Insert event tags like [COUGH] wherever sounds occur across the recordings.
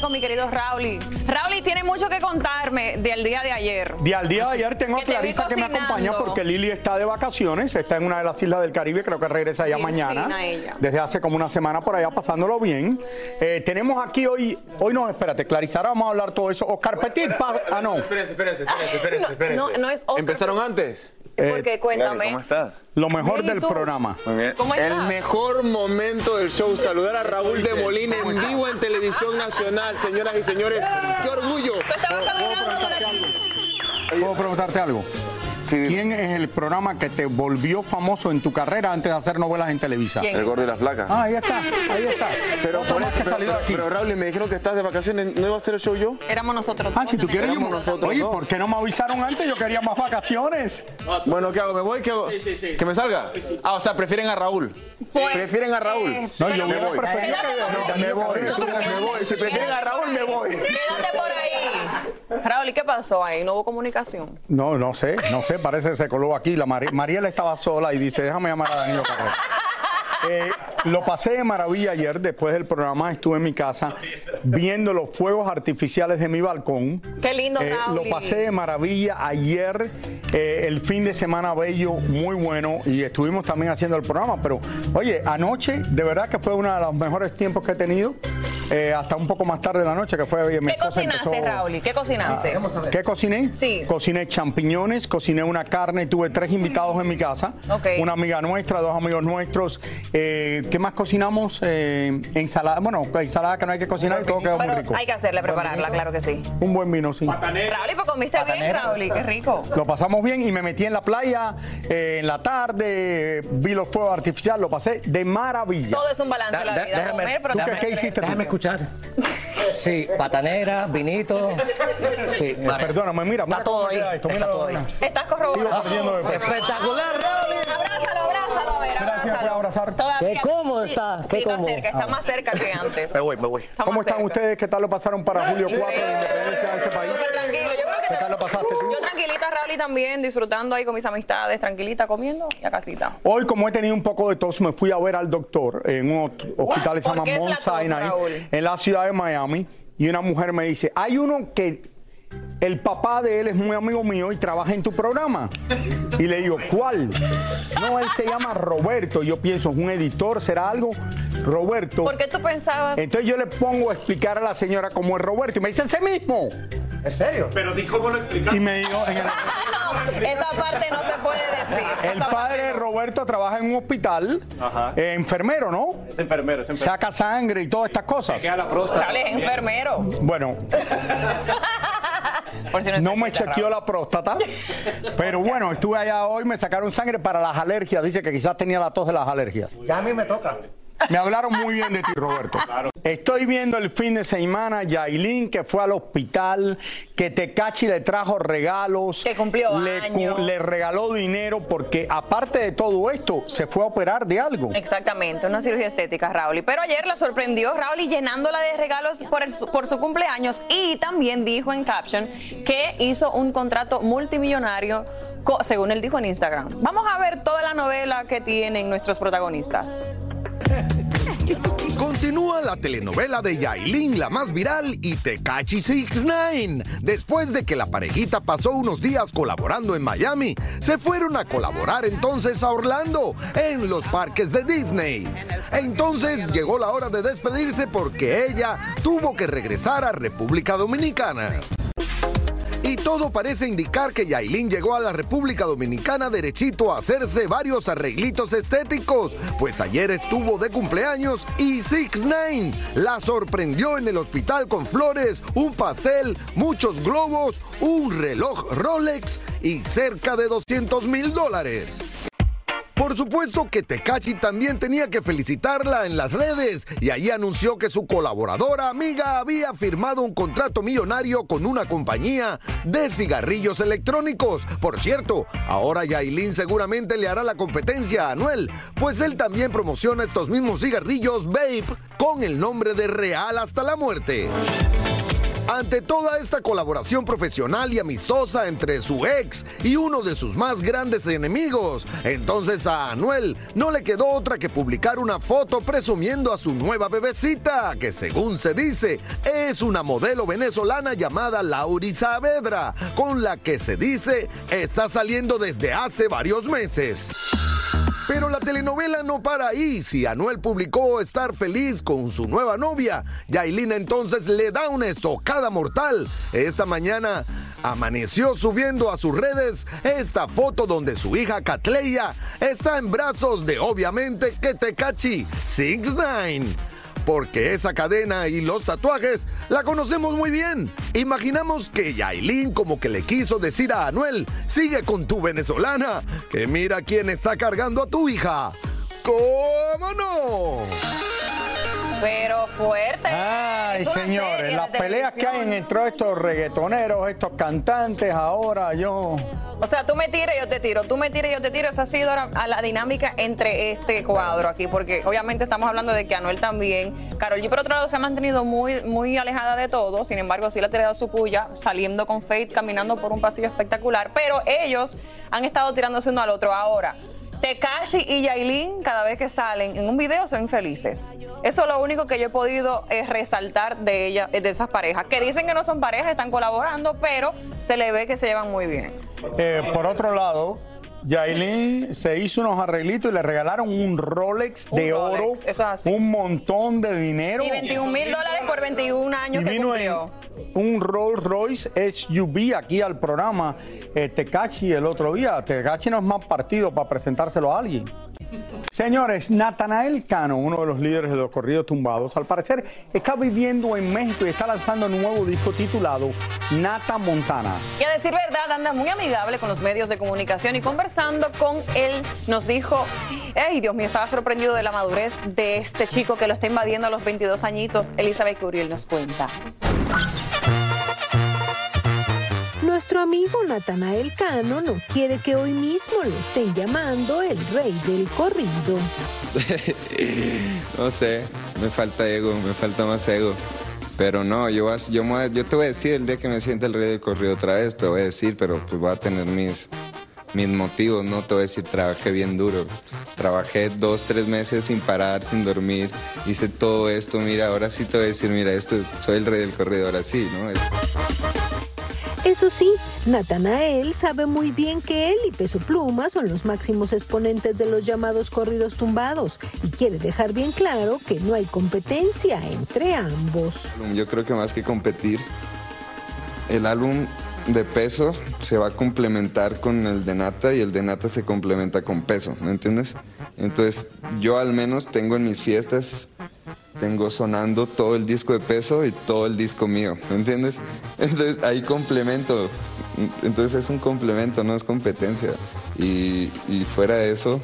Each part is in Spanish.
Con mi querido Rauli. Rauli tiene mucho que contarme del día de ayer. De al día de ayer tengo a te Clarisa que me acompaña porque Lili está de vacaciones, está en una de las islas del Caribe, creo que regresa ya Bien mañana. ella. Desde hace como una semana por allá pasándolo bien. Eh, tenemos aquí hoy, hoy no, espérate, Clarisa, ahora vamos a hablar todo eso. Oscar Petit, pa- ah no, Espérense, espérense, espérense, espérense, no, espérense. no, no es Oscar. ¿Empezaron antes? Porque cuéntame. ¿Cómo estás? lo mejor Bien, ¿y del tú? programa. Muy bien. ¿Cómo El estás? mejor momento del show, saludar a Raúl de Molina en vivo en Televisión Nacional, señoras y señores. ¡Qué orgullo! Caminando por ahí. ¿Puedo preguntarte algo? Sí, ¿Quién es el programa que te volvió famoso en tu carrera antes de hacer novelas en Televisa? ¿Quién? el gordo y la flaca. Ah, ahí está, ahí está. pero, por más eso- que pero, pero- aquí. pero, Raúl, me dijeron que estás de vacaciones, ¿no iba a hacer el show yo? Éramos nosotros. Ah, si tú quieres, yo Éramos nosotros Oye, dos. ¿por qué no me avisaron antes? Yo quería más vacaciones. Bueno, ¿qué hago? ¿Me voy? ¿Qué hago? ¿Que me salga? Ah, o sea, prefieren a Raúl. Pues, ¿Prefieren a Raúl? eh, No, yo hubiera voy. Me voy, me voy. Si prefieren a Raúl, me voy. Quédate por ahí. Raúl, ¿y qué pasó ahí? ¿No hubo comunicación? No, no sé, no sé, parece que se coló aquí. La Mari- Mariela estaba sola y dice, déjame llamar a Danilo Carrera. Eh, lo pasé de maravilla ayer, después del programa estuve en mi casa viendo los fuegos artificiales de mi balcón. Qué lindo, Eh, Raúl. lo pasé de maravilla ayer, eh, el fin de semana bello, muy bueno, y estuvimos también haciendo el programa. Pero, oye, anoche, de verdad que fue uno de los mejores tiempos que he tenido, eh, hasta un poco más tarde de la noche, que fue. mi ¿Qué cocinaste, empezó- Raúl? ¿Qué cocinaste? ¿Qué cociné? Sí. Cociné champiñones, cociné una carne, tuve tres invitados en mi casa. Ok. Una amiga nuestra, dos amigos nuestros. Eh, ¿Qué más cocinamos? Eh, ensalada, bueno, ensalada que no hay que cocinar y todo quedó muy rico. hay que hacerle, prepararla, claro que sí. Un buen vino, sí. Raúl, ¿y pues comiste bien, Raúl? ¿Y Qué rico. Lo pasamos bien y me metí en la playa eh, en la tarde, vi los fuegos artificiales, lo pasé de maravilla. Todo es un balance de la Da- vida. déjame- Comer, pero ¿Tú qué hiciste? Déjame escuchar. [LAUGHS] Sí, patanera, vinito. Sí, vale. Perdóname, mira, mira Está todo cómo ahí. esto, Está mira, todo ahí. Estás corroborado. perdiendo de peso. Espectacular, Raúl. Abrázalo, abrázalo, a ver, Gracias por abrázalo. abrazar. Todavía- Qué cómodo sí, está, Sí, qué está cerca, está más cerca que antes. Me voy, me voy. Está ¿Cómo están cerca. ustedes? ¿Qué tal lo pasaron para Julio 4 de independencia de este país? Súper tranquilo. Yo creo que ¿Qué tal lo pasaste tú? Yo tranquilita, Raúl, y también disfrutando ahí con mis amistades, tranquilita, comiendo y a casita. Hoy, como he tenido un poco de tos, me fui a ver al doctor en un hospital que se ¿Por llama Mount Sinai, en la ciudad de Miami, y una mujer me dice, hay uno que el papá de él es muy amigo mío y trabaja en tu programa. Y le digo, ¿cuál? No, él se llama Roberto. Yo pienso, ¿es un editor? ¿Será algo? Roberto. ¿Por qué tú pensabas? Entonces yo le pongo a explicar a la señora cómo es Roberto y me dice, ese mismo. ¿En serio? Y me dijo, en el- [LAUGHS] Esa parte no se puede decir. El padre de. Roberto trabaja en un hospital, eh, enfermero, ¿no? Es enfermero, es enfermero. Saca sangre y todas estas cosas. Queda la próstata. Raúl es enfermero. Bueno, [LAUGHS] Por si no me chequeó la próstata, pero bueno, estuve allá hoy, me sacaron sangre para las alergias. Dice que quizás tenía la tos de las alergias. Ya a mí me toca. Me hablaron muy bien de ti, Roberto. Estoy viendo el fin de semana Yailin que fue al hospital, que Tecachi le trajo regalos, Que cumplió le, años. le regaló dinero porque aparte de todo esto se fue a operar de algo. Exactamente, una cirugía estética, Raúl. Pero ayer la sorprendió Raúl llenándola de regalos por, el- por su cumpleaños y también dijo en caption que hizo un contrato multimillonario, según él dijo en Instagram. Vamos a ver toda la novela que tienen nuestros protagonistas. Continúa la telenovela de Yailin, la más viral, y Tecachi 69. Después de que la parejita pasó unos días colaborando en Miami, se fueron a colaborar entonces a Orlando, en los parques de Disney. Entonces llegó la hora de despedirse porque ella tuvo que regresar a República Dominicana. Y todo parece indicar que Yailin llegó a la República Dominicana derechito a hacerse varios arreglitos estéticos, pues ayer estuvo de cumpleaños y 6 9 la sorprendió en el hospital con flores, un pastel, muchos globos, un reloj Rolex y cerca de 200 mil dólares. Por supuesto que Tecachi también tenía que felicitarla en las redes y ahí anunció que su colaboradora amiga había firmado un contrato millonario con una compañía de cigarrillos electrónicos. Por cierto, ahora Yailin seguramente le hará la competencia a Anuel, pues él también promociona estos mismos cigarrillos Vape con el nombre de Real hasta la muerte. Ante toda esta colaboración profesional y amistosa entre su ex y uno de sus más grandes enemigos, entonces a Anuel no le quedó otra que publicar una foto presumiendo a su nueva bebecita, que según se dice es una modelo venezolana llamada Lauri Saavedra, con la que se dice está saliendo desde hace varios meses. Pero la telenovela no para ahí. Si Anuel publicó estar feliz con su nueva novia, Yailina entonces le da una estocada mortal. Esta mañana amaneció subiendo a sus redes esta foto donde su hija Catleya está en brazos de obviamente que Tecachi 69 porque esa cadena y los tatuajes la conocemos muy bien. Imaginamos que Yailin como que le quiso decir a Anuel, sigue con tu venezolana, que mira quién está cargando a tu hija. ¿Cómo no? Pero fuerte. Ay, señores, las peleas que hay entre estos reggaetoneros, estos cantantes, ahora yo... O sea, tú me tiras y yo te tiro, tú me tiras y yo te tiro. Esa ha sido la, a la dinámica entre este cuadro aquí, porque obviamente estamos hablando de que Anuel también, Carol G por otro lado se ha mantenido muy, muy alejada de todo, sin embargo sí le ha tirado su puya, saliendo con Faith, caminando por un pasillo espectacular, pero ellos han estado tirándose uno al otro ahora. Tekashi y Yailin, cada vez que salen en un video, ven felices. Eso es lo único que yo he podido eh, resaltar de ella, de esas parejas, que dicen que no son parejas, están colaborando, pero se le ve que se llevan muy bien. Eh, por otro lado, Yailin se hizo unos arreglitos y le regalaron un Rolex Un de Rolex, oro, eso es así. un montón de dinero. Y 21 mil dólares por 21 Y años que vino en cumplió. un Rolls Royce SUV aquí al programa eh, Tecachi el otro día. Tecachi no es más partido para presentárselo a alguien. Señores, Natanael Cano, uno de los líderes de los corridos tumbados, al parecer está viviendo en México y está lanzando un nuevo disco titulado Nata Montana. Y a decir verdad, anda muy amigable con los medios de comunicación y conversando con él nos dijo, ay Dios mío, estaba sorprendido de la madurez de este chico que lo está invadiendo a los 22 añitos. Elizabeth Curiel nos cuenta. Nuestro amigo Natanael Cano no quiere que hoy mismo lo estén llamando el rey del corrido. [LAUGHS] no sé, me falta ego, me falta más ego. Pero no, yo, te voy a decir el día que me sienta el rey del corrido otra vez, te voy a decir, pero pues voy a tener mis, motivos, no te voy a decir, trabajé bien duro. Trabajé dos, tres meses sin parar, sin dormir, hice todo esto, mira, ahora sí te voy a decir, mira, esto, soy el rey del corrido, ahora sí, ¿no? Es- Eso sí, Natanael sabe muy bien que él y Peso Pluma son los máximos exponentes de los llamados corridos tumbados y quiere dejar bien claro que no hay competencia entre ambos. Yo creo que más que competir, el álbum de peso se va a complementar con el de nata y el de nata se complementa con peso, ¿me entiendes? Entonces yo al menos tengo en mis fiestas, tengo sonando todo el disco de peso y todo el disco mío, ¿me entiendes? [LAUGHS] Entonces ahí complemento, entonces es un complemento, no es competencia. Y, y fuera de eso,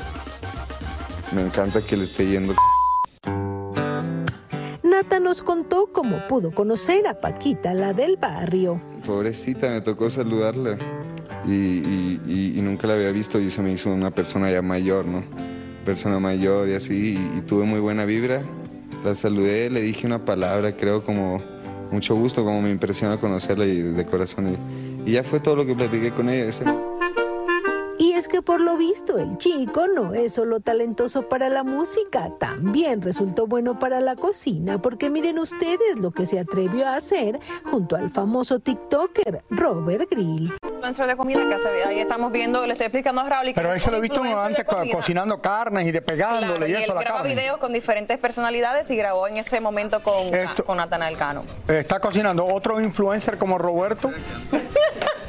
me encanta que le esté yendo Nata nos contó cómo pudo conocer a Paquita, la del barrio. Pobrecita, me tocó saludarla y, y- y- y nunca la había visto y se me hizo una persona ya mayor, ¿no? Persona mayor y así, y tuve muy buena vibra. La saludé, le dije una palabra, creo como mucho gusto, como me impresiona conocerla y de corazón. Y, ya fue todo lo que platiqué con ella. ese- Y es que por lo visto el chico no es solo talentoso para la música, también resultó bueno para la cocina, porque miren ustedes lo que se atrevió a hacer junto al famoso TikToker Robert Grill. Influencer de comida que hace, ahí estamos viendo, le estoy explicando a Raúl. Pero es eso lo he visto de antes co- cocinando carnes y despegándole Claro, y y eso él a la graba carne. videos con diferentes personalidades y grabó en ese momento con, Esto- con Natanael Cano. Está cocinando otro influencer como Roberto. [LAUGHS]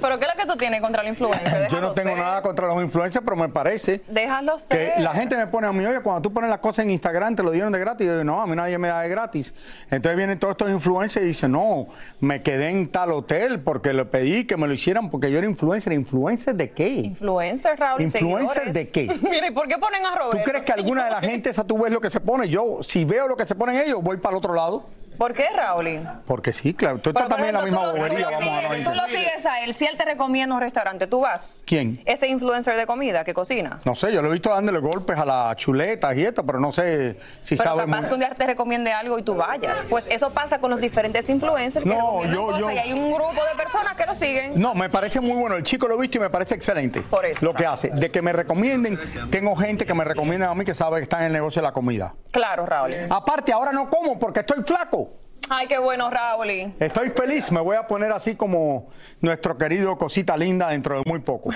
pero ¿qué es lo que tú tienes contra la influencer? Yo no tengo ser. nada contra los influencers, pero me parece Déjalo ser. que la gente me pone a mí, oye, cuando tú pones las cosas en Instagram te lo dieron de gratis. Yo digo, no, a mí nadie me da de gratis. Entonces vienen todos estos influencers y dicen, no, me quedé en tal hotel porque le pedí que me lo hicieran porque yo era influencer. ¿Influencer de qué? Influencer, Raúl. ¿Influencer de qué? [LAUGHS] Mira, ¿y por qué ponen a ¿Tú Roberto? crees que alguna de la [LAUGHS] gente esa tú ves lo que se pone? Yo, si veo lo que se ponen ellos, voy para el otro lado. ¿Por qué, Raúl? Porque sí, claro. Tú estás también en la misma bobería, tú lo sigues- Tú lo sigues a él. Si él te recomienda un restaurante, ¿tú vas? ¿Quién? Ese influencer de comida que cocina. No sé, yo lo he visto dándole golpes a las chuletas y esto, pero no sé si Pero sabe capaz muy- que un día te recomiende algo y tú vayas. Pues eso pasa con los diferentes influencers que No, recomiendan yo- cosas yo- y hay un grupo de personas que lo siguen. No, me parece muy bueno. El chico lo he visto y me parece excelente. Por eso. Lo que hace. De que me recomienden, tengo gente que me recomienda a mí que sabe que está en el negocio de la comida. Claro, Raúl. Aparte, ahora no como porque estoy flaco. Ay, qué bueno, Raúl. Estoy feliz. Me voy a poner así como nuestro querido Cosita Linda dentro de muy poco.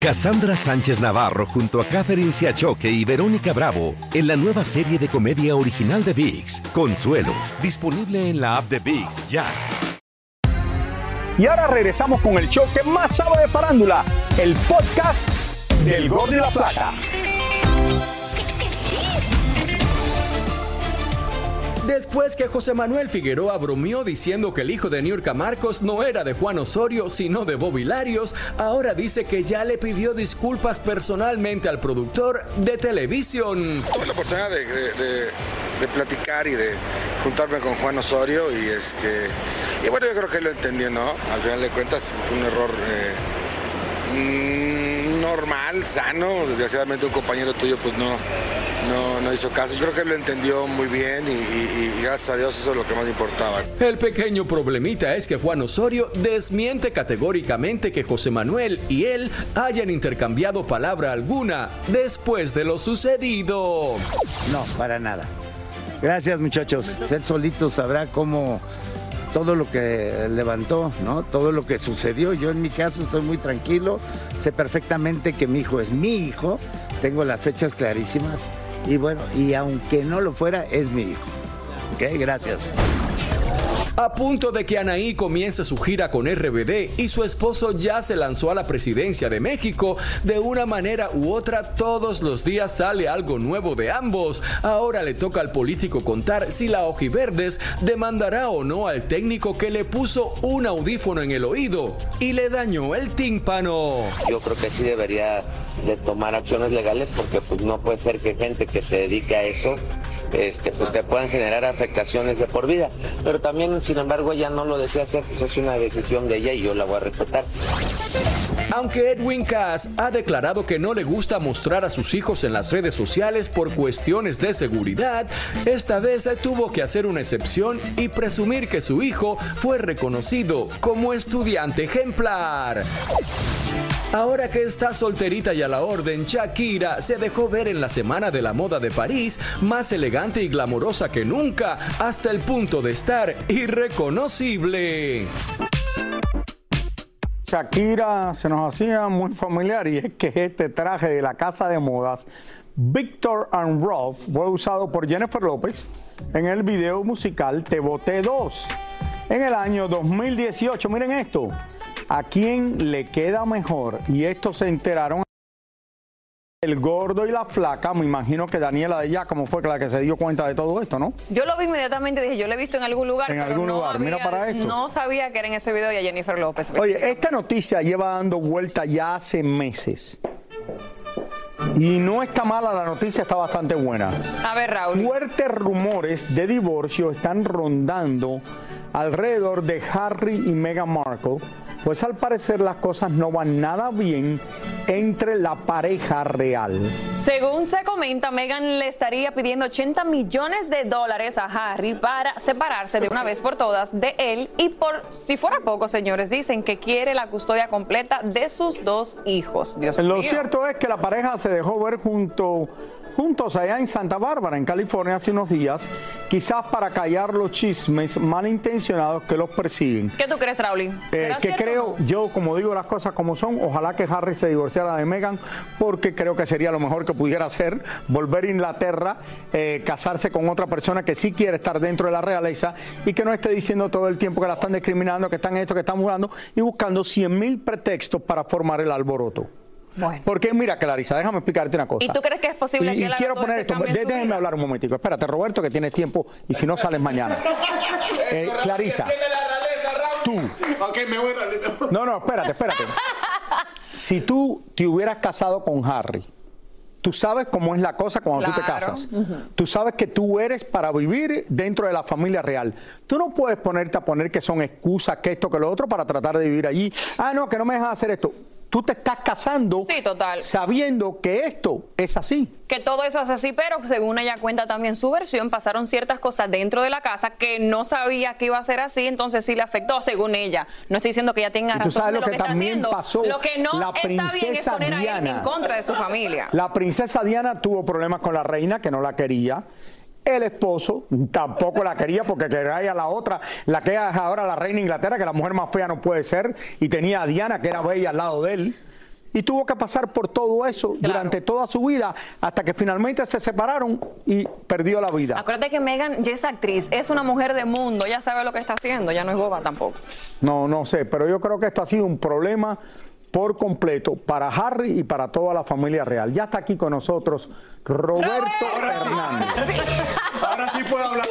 Cassandra Sánchez Navarro junto a Catherine Siachoque y Verónica Bravo en la nueva serie de comedia original de VIX, Consuelo, disponible en la app de VIX ya. Y ahora regresamos con el show que más sabe de farándula, el podcast del Gol de la Plata. Después que José Manuel Figueroa bromeó diciendo que el hijo de Niurka Marcos no era de Juan Osorio, sino de Bobby Larios, ahora dice que ya le pidió disculpas personalmente al productor de televisión. Tuve la oportunidad de, platicar y de juntarme con Juan Osorio y este y bueno yo creo que lo entendió, ¿no? Al final de cuentas fue un error eh, mm, normal, sano. Desgraciadamente un compañero tuyo pues no, no, no hizo caso. Yo creo que lo entendió muy bien y, y- y gracias a Dios eso es lo que más importaba. El pequeño problemita es que Juan Osorio desmiente categóricamente que José Manuel y él hayan intercambiado palabra alguna después de lo sucedido. No, para nada. Gracias muchachos. Él solito sabrá cómo todo lo que levantó, ¿no? Todo lo que sucedió. Yo en mi caso estoy muy tranquilo. Sé perfectamente que mi hijo es mi hijo. Tengo las fechas clarísimas. Y bueno, y aunque no lo fuera, es mi hijo. ¿Ok? Gracias. A punto de que Anaí comience su gira con RBD y su esposo ya se lanzó a la presidencia de México, de una manera u otra todos los días sale algo nuevo de ambos. Ahora le toca al político contar si la Ojiverdes demandará o no al técnico que le puso un audífono en el oído y le dañó el tímpano. Yo creo que sí debería de tomar acciones legales porque pues no puede ser que gente que se dedique a eso este, pues te puedan generar afectaciones de por vida. Pero también, sin embargo, ella no lo desea hacer, pues es una decisión de ella y yo la voy a respetar. Aunque Edwin Cass ha declarado que no le gusta mostrar a sus hijos en las redes sociales por cuestiones de seguridad, esta vez tuvo que hacer una excepción y presumir que su hijo fue reconocido como estudiante ejemplar. Ahora que está solterita y a la orden, Shakira se dejó ver en la Semana de la Moda de París, más elegante y glamorosa que nunca, hasta el punto de estar irreconocible. Shakira se nos hacía muy familiar y es que este traje de la casa de modas Victor and Rolf fue usado por Jennifer López en el video musical Te Boté 2 en el año 2018. Miren esto, ¿a quién le queda mejor? Y esto se enteraron el gordo y la flaca, me imagino que Daniela de como fue la que se dio cuenta de todo esto, ¿no? Yo lo vi inmediatamente, dije, yo lo he visto en algún lugar. En pero algún no lugar, mira para esto. No sabía que era en ese video y a Jennifer López. Oye, esta noticia lleva dando vuelta ya hace meses. Y no está mala la noticia, está bastante buena. A ver, Raúl. Fuertes rumores de divorcio están rondando alrededor de Harry y Meghan Markle, pues al parecer las cosas no van nada bien entre la pareja real. Según se comenta, Meghan le estaría pidiendo 80 millones de dólares a Harry para separarse de una vez por todas de él y por si fuera poco, señores, dicen que quiere la custodia completa de sus dos hijos. Dios Lo mío. cierto es que la pareja se dejó ver junto, juntos allá en Santa Bárbara, en California, hace unos días, quizás para callar los chismes malintencionados que los persiguen. ¿Qué tú crees, Raúl? Eh, ¿Será que creo, no? yo como digo las cosas como son, ojalá que Harry se la de Megan, porque creo que sería lo mejor que pudiera hacer, volver a Inglaterra, eh, casarse con otra persona que sí quiere estar dentro de la realeza y que no esté diciendo todo el tiempo que la están discriminando, que están esto, que están jugando y buscando 100 mil pretextos para formar el alboroto. Porque mira, Clarisa, déjame explicarte una cosa. ¿Y tú crees que es posible y, que y él quiero poner esto, déjenme hablar un momentico. Espérate, Roberto, que tienes tiempo y si no sales mañana. [LAUGHS] Eh, Clarisa, tú. Ok, me voy a No, no, espérate, espérate. Si tú te hubieras casado con Harry, tú sabes cómo es la cosa cuando tú te casas. Tú sabes que tú eres para vivir dentro de la familia real. Tú no puedes ponerte a poner que son excusas, que esto, que lo otro, para tratar de vivir allí. Ah, no, que no me dejas hacer esto. Tú te estás casando Sí, total. sabiendo que esto es así. que todo eso es así, pero según ella cuenta también su versión, pasaron ciertas cosas dentro de la casa que no sabía que iba a ser así, entonces sí le afectó, según ella. No estoy diciendo que ella tenga Y tú razón sabes de lo que que, está también haciendo. pasó. Lo que no La está bien es princesa poner a él Diana. en contra de su familia. La princesa Diana tuvo problemas con la reina, que no la quería. El esposo tampoco la quería porque quería a la otra, la que es ahora la reina de Inglaterra, que la mujer más fea no puede ser, y tenía a Diana, que era bella al lado de él. Y tuvo que pasar por todo eso durante toda su vida hasta que finalmente se separaron y perdió la vida. Acuérdate que Megan ya es actriz, es una mujer de mundo, ella sabe lo que está haciendo, ya no es boba tampoco. No, no sé, pero yo creo que esto ha sido un problema por completo para Harry y para toda la familia real. Ya está aquí con nosotros Roberto Hernández. Ahora sí puedo hablar.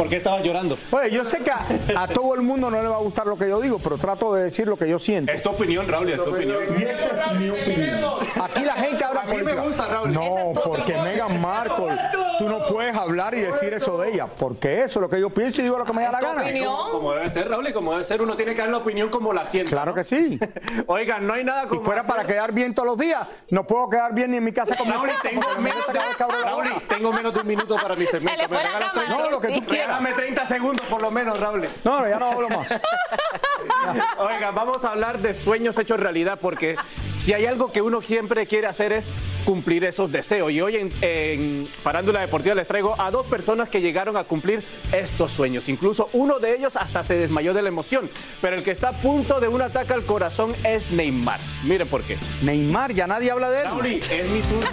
¿Por qué estabas llorando? Oye, yo sé que a, a todo el mundo no le va a gustar lo que yo digo, pero trato de decir lo que yo siento. Es tu opinión, Raúl, es tu opinión. Y esta es mi opinión. Aquí la gente habla A mí me gusta, Raúl. No, porque. Meghan Markle, tú no puedes hablar y decir eso de ella, porque eso es lo que yo pienso y digo lo que me da la gana. Como, como debe ser, Raúl, y como debe ser, uno tiene que dar la opinión como la siente. Claro que sí. [LAUGHS] Oigan, no hay nada Si como fuera hacer- para quedar bien todos los días, no puedo quedar bien ni en mi casa con mi Raúl, tengo menos, Raúl, tengo menos de un minuto para mi segmento. Se le ¿Me fue la regalas cámara. 30? No, lo que tú quieras. Regálame 30 segundos por lo menos, Raúl. No, ya no hablo más. [LAUGHS] Oigan, vamos a hablar de sueños hechos realidad porque si hay algo que uno siempre quiere hacer es cumplir esos deseos. Y hoy en, en Farándula Deportiva les traigo a dos personas que llegaron a cumplir estos sueños. Incluso uno de ellos hasta se desmayó de la emoción. Pero el que está a punto de un ataque al corazón es Neymar. Miren por qué. Neymar, ya nadie habla de él. Raúl, es mi turno.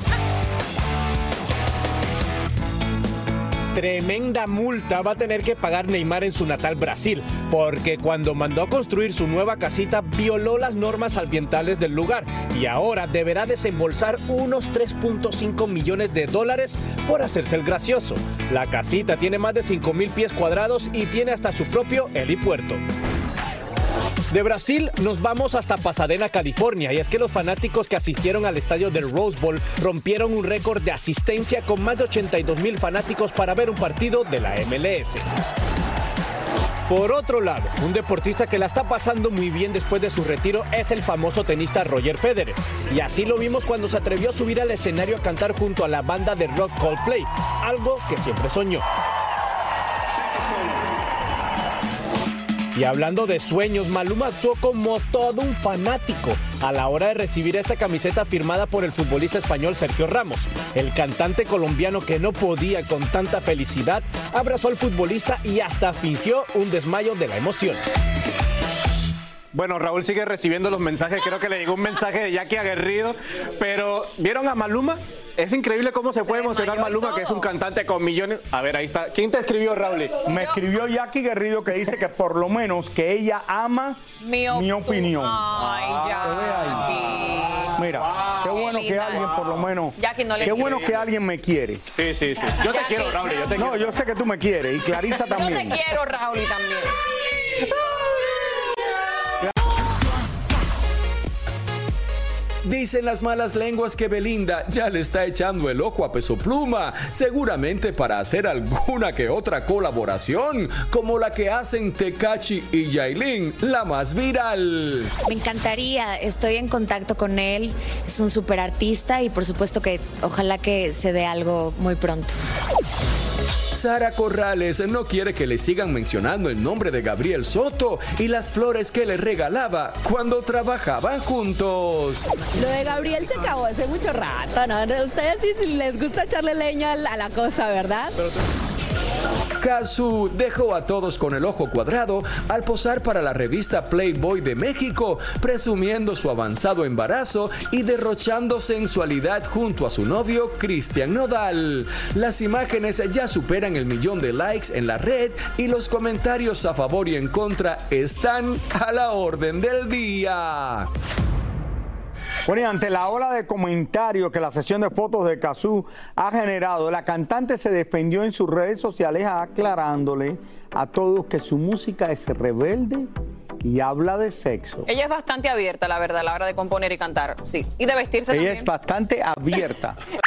Tremenda multa va a tener que pagar Neymar en su natal Brasil, porque cuando mandó a construir su nueva casita violó las normas ambientales del lugar y ahora deberá desembolsar unos 3.5 millones de dólares por hacerse el gracioso. La casita tiene más de 5 mil pies cuadrados y tiene hasta su propio helipuerto. De Brasil nos vamos hasta Pasadena, California, y es que los fanáticos que asistieron al estadio del Rose Bowl rompieron un récord de asistencia con más de 82 mil fanáticos para ver un partido de la MLS. Por otro lado, un deportista que la está pasando muy bien después de su retiro es el famoso tenista Roger Federer. Y así lo vimos cuando se atrevió a subir al escenario a cantar junto a la banda de rock Coldplay, algo que siempre soñó. Y hablando de sueños, Maluma actuó como todo un fanático a la hora de recibir esta camiseta firmada por el futbolista español Sergio Ramos. El cantante colombiano que no podía con tanta felicidad abrazó al futbolista y hasta fingió un desmayo de la emoción. Bueno, Raúl sigue recibiendo los mensajes. Creo que le llegó un mensaje de Jackie Aguerrido. Pero, ¿vieron a Maluma? Es increíble cómo se puede emocionar Maluma, que es un cantante con millones. A ver, ahí está. ¿Quién te escribió, Raúl? Me escribió Jackie Guerrido que dice que por lo menos que ella ama Mi, mi opinión. Ay, ya. Mira, qué bueno que alguien por lo menos. Jackie no le qué quiere. bueno que alguien me quiere. Sí, sí, sí. Yo te quiero, Raúl. Yo te No, quiero. yo sé que tú me quieres y Clarisa Yo también. te quiero, Raúl, y también. Dicen las malas lenguas que Belinda ya le está echando el ojo a Peso Pluma, seguramente para hacer alguna que otra colaboración, como la que hacen Tecachi y Yailin, la más viral. Me encantaría, estoy en contacto con él, es un super artista y por supuesto que ojalá que se dé algo muy pronto. Sara Corrales no quiere que le sigan mencionando el nombre de Gabriel Soto y las flores que le regalaba cuando trabajaban juntos. Lo de Gabriel se acabó hace mucho rato, ¿no? Ustedes sí les gusta echarle leña a la cosa, ¿verdad? Kazu dejó a todos con el ojo cuadrado al posar para la revista Playboy de México, presumiendo su avanzado embarazo y derrochando sensualidad junto a su novio Cristian Nodal. Las imágenes ya superan el millón de likes en la red y los comentarios a favor y en contra están a la orden del día. Bueno, y ante la ola de comentarios que la sesión de fotos de Kazú ha generado, la cantante se defendió en sus redes sociales aclarándole a todos que su música es rebelde y habla de sexo. Ella es bastante abierta, la verdad, a la hora de componer y cantar, sí. Y de vestirse Ella también. es bastante abierta. [LAUGHS]